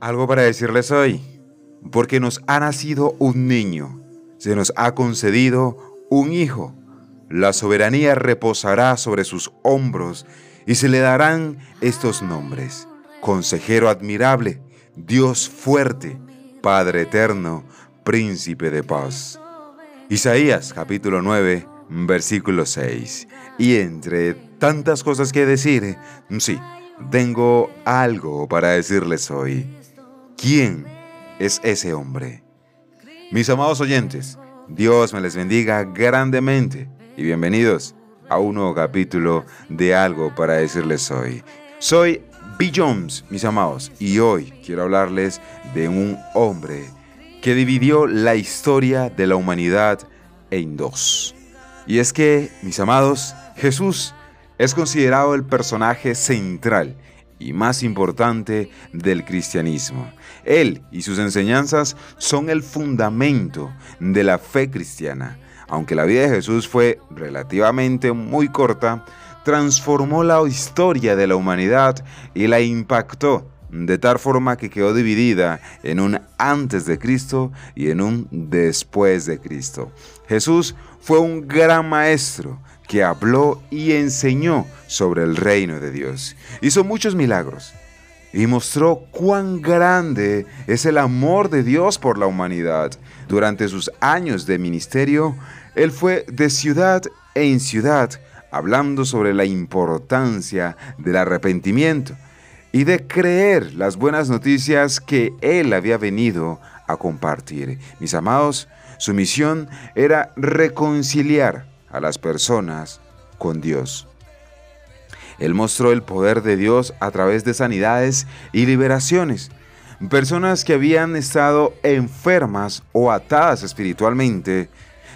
Algo para decirles hoy, porque nos ha nacido un niño, se nos ha concedido un hijo. La soberanía reposará sobre sus hombros y se le darán estos nombres. Consejero admirable, Dios fuerte, Padre eterno, príncipe de paz. Isaías capítulo 9, versículo 6. Y entre tantas cosas que decir, sí, tengo algo para decirles hoy. ¿Quién es ese hombre? Mis amados oyentes, Dios me les bendiga grandemente y bienvenidos a un nuevo capítulo de algo para decirles hoy. Soy B. Jones, mis amados, y hoy quiero hablarles de un hombre que dividió la historia de la humanidad en dos. Y es que, mis amados, Jesús es considerado el personaje central y más importante del cristianismo. Él y sus enseñanzas son el fundamento de la fe cristiana. Aunque la vida de Jesús fue relativamente muy corta, transformó la historia de la humanidad y la impactó de tal forma que quedó dividida en un antes de Cristo y en un después de Cristo. Jesús fue un gran maestro que habló y enseñó sobre el reino de Dios. Hizo muchos milagros y mostró cuán grande es el amor de Dios por la humanidad. Durante sus años de ministerio, él fue de ciudad en ciudad hablando sobre la importancia del arrepentimiento y de creer las buenas noticias que él había venido a compartir. Mis amados, su misión era reconciliar a las personas con Dios. Él mostró el poder de Dios a través de sanidades y liberaciones. Personas que habían estado enfermas o atadas espiritualmente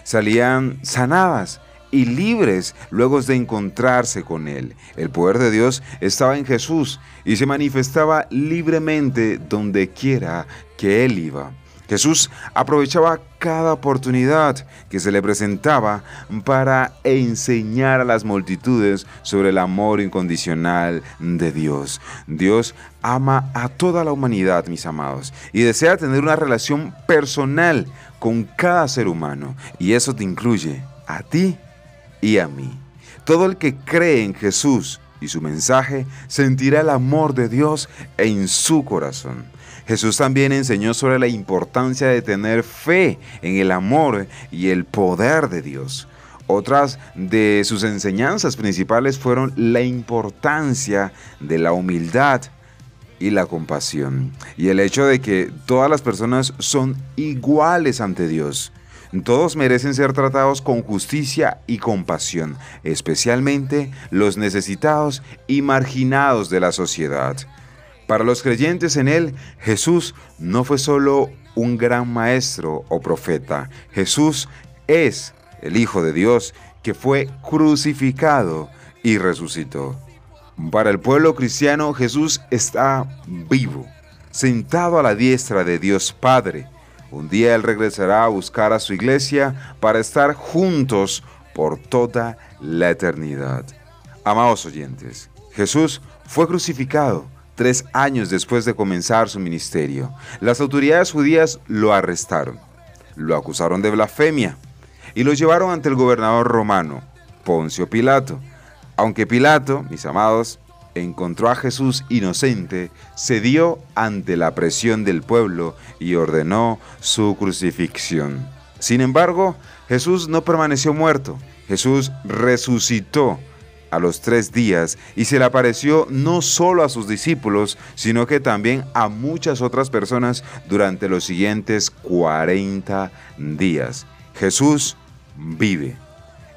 salían sanadas y libres luego de encontrarse con Él. El poder de Dios estaba en Jesús y se manifestaba libremente donde quiera que Él iba. Jesús aprovechaba cada oportunidad que se le presentaba para enseñar a las multitudes sobre el amor incondicional de Dios. Dios ama a toda la humanidad, mis amados, y desea tener una relación personal con cada ser humano. Y eso te incluye a ti y a mí. Todo el que cree en Jesús y su mensaje sentirá el amor de Dios en su corazón. Jesús también enseñó sobre la importancia de tener fe en el amor y el poder de Dios. Otras de sus enseñanzas principales fueron la importancia de la humildad y la compasión y el hecho de que todas las personas son iguales ante Dios. Todos merecen ser tratados con justicia y compasión, especialmente los necesitados y marginados de la sociedad. Para los creyentes en Él, Jesús no fue solo un gran maestro o profeta, Jesús es el Hijo de Dios que fue crucificado y resucitó. Para el pueblo cristiano, Jesús está vivo, sentado a la diestra de Dios Padre, un día Él regresará a buscar a su iglesia para estar juntos por toda la eternidad. Amados oyentes, Jesús fue crucificado tres años después de comenzar su ministerio. Las autoridades judías lo arrestaron, lo acusaron de blasfemia y lo llevaron ante el gobernador romano, Poncio Pilato. Aunque Pilato, mis amados, encontró a Jesús inocente, cedió ante la presión del pueblo y ordenó su crucifixión. Sin embargo, Jesús no permaneció muerto. Jesús resucitó a los tres días y se le apareció no solo a sus discípulos, sino que también a muchas otras personas durante los siguientes 40 días. Jesús vive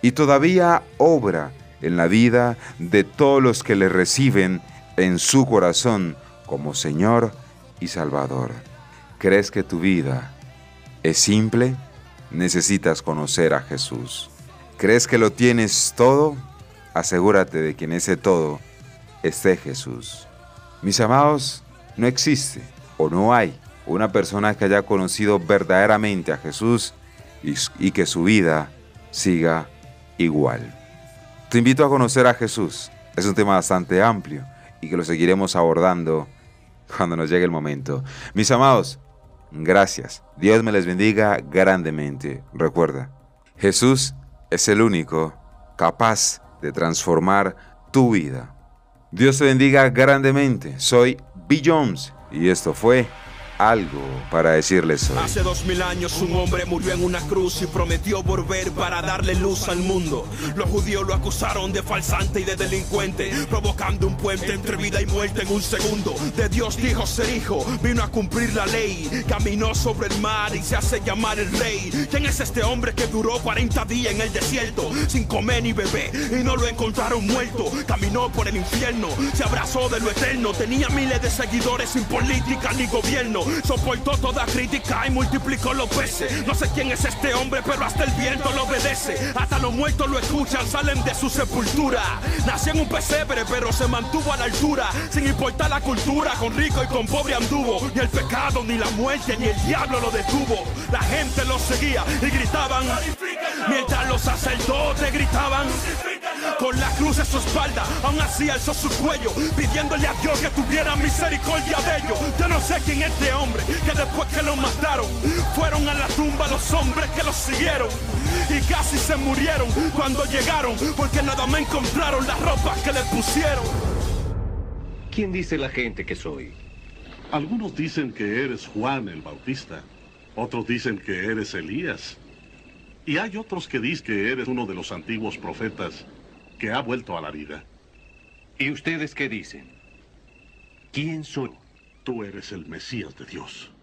y todavía obra en la vida de todos los que le reciben en su corazón como Señor y Salvador. ¿Crees que tu vida es simple? Necesitas conocer a Jesús. ¿Crees que lo tienes todo? Asegúrate de que en ese todo esté Jesús. Mis amados, no existe o no hay una persona que haya conocido verdaderamente a Jesús y, que su vida siga igual. Te invito a conocer a Jesús. Es un tema bastante amplio y que lo seguiremos abordando cuando nos llegue el momento. Mis amados, gracias. Dios me les bendiga grandemente. Recuerda, Jesús es el único capaz de transformar tu vida. Dios te bendiga grandemente. Soy Bill Jones y esto fue algo para decirles hoy. Hace dos mil años un hombre murió en una cruz y prometió volver para darle luz al mundo. Los judíos lo acusaron de falsante y de delincuente, provocando un puente entre vida y muerte en un segundo. De Dios dijo ser hijo, vino a cumplir la ley, caminó sobre el mar y se hace llamar el rey. ¿Quién es este hombre que duró 40 días en el desierto sin comer ni beber y no lo encontraron muerto? Caminó por el infierno, se abrazó de lo eterno, tenía miles de seguidores sin política ni gobierno soportó toda crítica y multiplicó los peces. No sé quién es este hombre, pero hasta el viento lo obedece. Hasta los muertos lo escuchan, salen de su sepultura. Nació en un pesebre, pero se mantuvo a la altura. Sin importar la cultura, con rico y con pobre anduvo. Ni el pecado, ni la muerte, ni el diablo lo detuvo. La gente lo seguía y gritaban. Mientras los sacerdotes gritaban con la cruz en su espalda, aún así alzó su cuello, pidiéndole a Dios que tuviera misericordia de ellos. Yo no sé quién es este hombre, que después que lo mataron, fueron a la tumba los hombres que lo siguieron. Y casi se murieron cuando llegaron, porque nada me encontraron las ropas que le pusieron. ¿Quién dice la gente que soy? Algunos dicen que eres Juan el Bautista, otros dicen que eres Elías. Y hay otros que dicen que eres uno de los antiguos profetas que ha vuelto a la vida. ¿Y ustedes qué dicen? ¿Quién soy? Tú eres el Mesías de Dios.